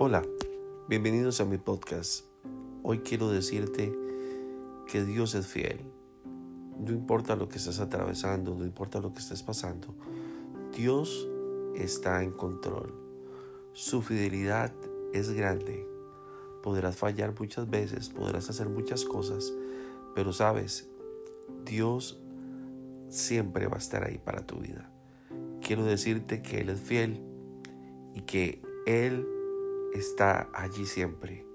Hola, bienvenidos a mi podcast. Hoy quiero decirte que Dios es fiel. No importa lo que estés atravesando, no importa lo que estés pasando, Dios está en control. Su fidelidad es grande. Podrás fallar muchas veces, podrás hacer muchas cosas, pero sabes, Dios siempre va a estar ahí para tu vida. Quiero decirte que Él es fiel y que Él está allí siempre.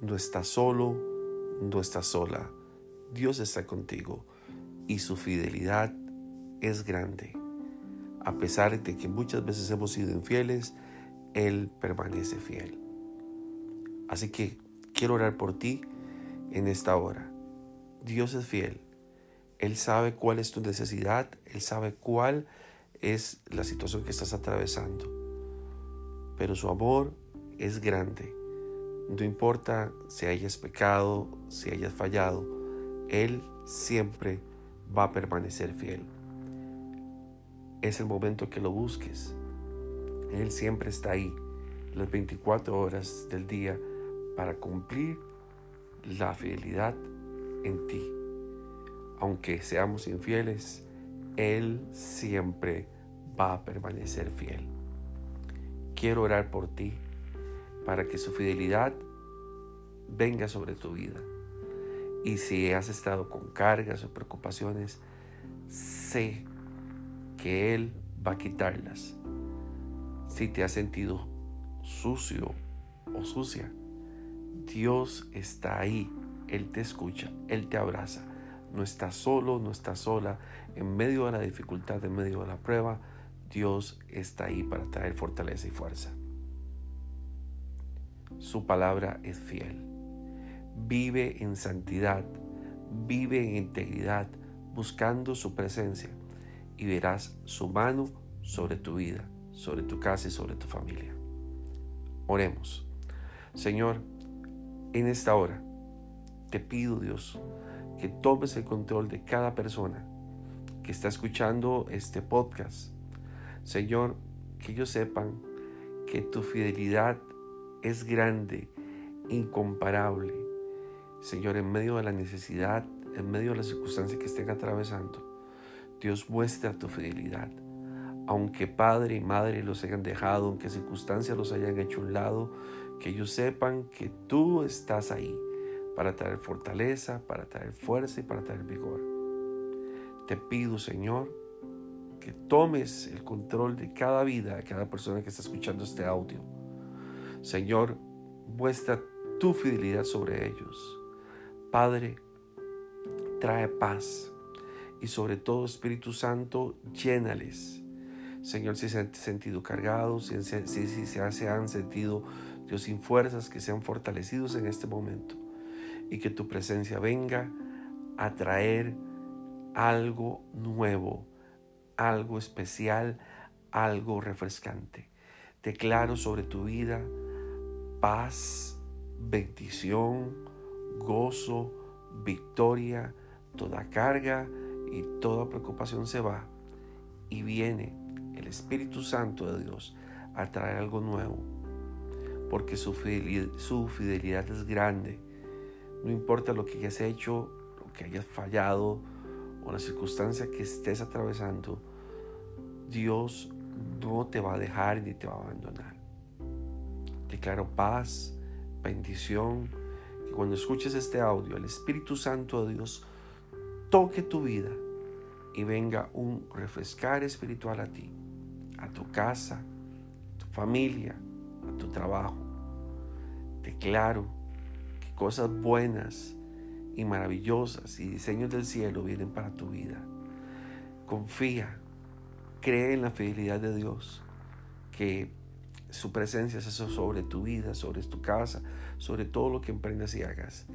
No está solo, no está sola. Dios está contigo y su fidelidad es grande. A pesar de que muchas veces hemos sido infieles, Él permanece fiel. Así que quiero orar por ti en esta hora. Dios es fiel. Él sabe cuál es tu necesidad, Él sabe cuál es la situación que estás atravesando. Pero su amor es grande. No importa si hayas pecado, si hayas fallado, Él siempre va a permanecer fiel. Es el momento que lo busques. Él siempre está ahí, las 24 horas del día, para cumplir la fidelidad en ti. Aunque seamos infieles, Él siempre va a permanecer fiel. Quiero orar por ti para que su fidelidad venga sobre tu vida. Y si has estado con cargas o preocupaciones, sé que Él va a quitarlas. Si te has sentido sucio o sucia, Dios está ahí. Él te escucha, Él te abraza. No estás solo, no estás sola. En medio de la dificultad, en medio de la prueba, Dios está ahí para traer fortaleza y fuerza. Su palabra es fiel. Vive en santidad, vive en integridad, buscando su presencia y verás su mano sobre tu vida, sobre tu casa y sobre tu familia. Oremos. Señor, en esta hora te pido Dios que tomes el control de cada persona que está escuchando este podcast. Señor, que ellos sepan que tu fidelidad es grande, incomparable. Señor, en medio de la necesidad, en medio de las circunstancias que estén atravesando, Dios muestra tu fidelidad. Aunque padre y madre los hayan dejado, aunque circunstancias los hayan hecho un lado, que ellos sepan que tú estás ahí para traer fortaleza, para traer fuerza y para traer vigor. Te pido, Señor, que tomes el control de cada vida, de cada persona que está escuchando este audio Señor, muestra tu fidelidad sobre ellos. Padre, trae paz y sobre todo Espíritu Santo, llénales. Señor, si se han sentido cargados, si, si, se han sentido, Dios, sin fuerzas, que sean fortalecidos en este momento y que tu presencia venga a traer algo nuevo, algo especial, algo refrescante. Declaro sobre tu vida paz, bendición, gozo, victoria, toda carga y toda preocupación se va y viene el Espíritu Santo de Dios a traer algo nuevo, porque su fidelidad, es grande. No importa lo que hayas hecho, lo que hayas fallado o la circunstancia que estés atravesando, Dios no te va a dejar ni te va a abandonar. Declaro paz, bendición, que cuando escuches este audio, el Espíritu Santo de Dios toque tu vida y venga un refrescar espiritual a ti, a tu casa, a tu familia, a tu trabajo. Declaro que cosas buenas y maravillosas y diseños del cielo vienen para tu vida. Confía, cree en la fidelidad de Dios, que su presencia es eso sobre tu vida, sobre tu casa, sobre todo lo que emprendas y hagas.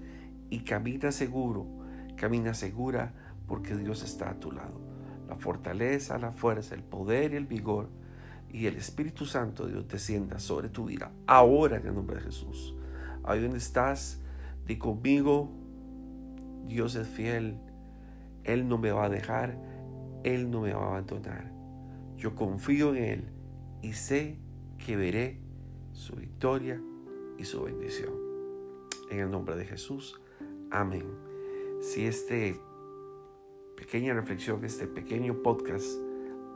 Y camina seguro, camina segura porque Dios está a tu lado. La fortaleza, la fuerza, el poder y el vigor y el Espíritu Santo de Dios descienda sobre tu vida ahora en el nombre de Jesús. Ahí donde estás, di conmigo, Dios es fiel, Él no me va a dejar, Él no me va a abandonar. Yo confío en Él y sé que veré su victoria y su bendición. En el nombre de Jesús. Amén. Si este pequeña reflexión, este pequeño podcast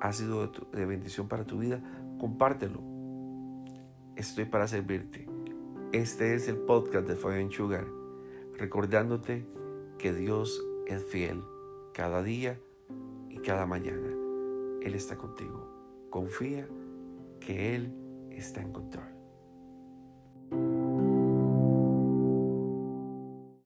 ha sido de, bendición para tu vida, compártelo. Estoy para servirte. Este es el podcast de Fire Sugar, recordándote que Dios es fiel cada día y cada mañana. Él está contigo. Confía que Él está en control.